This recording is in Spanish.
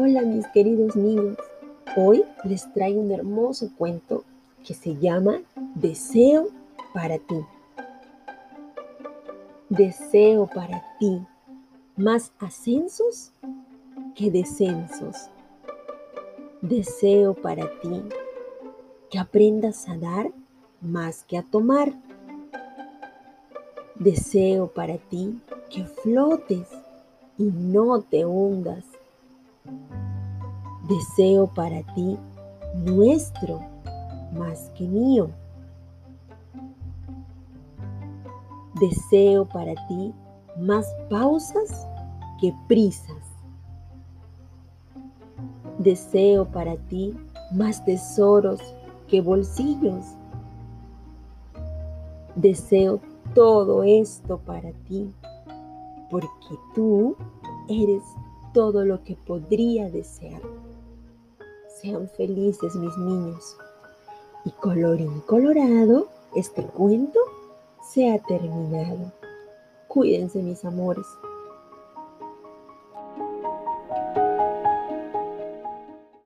Hola mis queridos niños, hoy les traigo un hermoso cuento que se llama Deseo para ti. Deseo para ti más ascensos que descensos. Deseo para ti que aprendas a dar más que a tomar. Deseo para ti que flotes y no te hundas. Deseo para ti nuestro más que mío. Deseo para ti más pausas que prisas. Deseo para ti más tesoros que bolsillos. Deseo todo esto para ti porque tú eres todo lo que podría desear. Sean felices mis niños. Y colorín colorado, este cuento se ha terminado. Cuídense mis amores.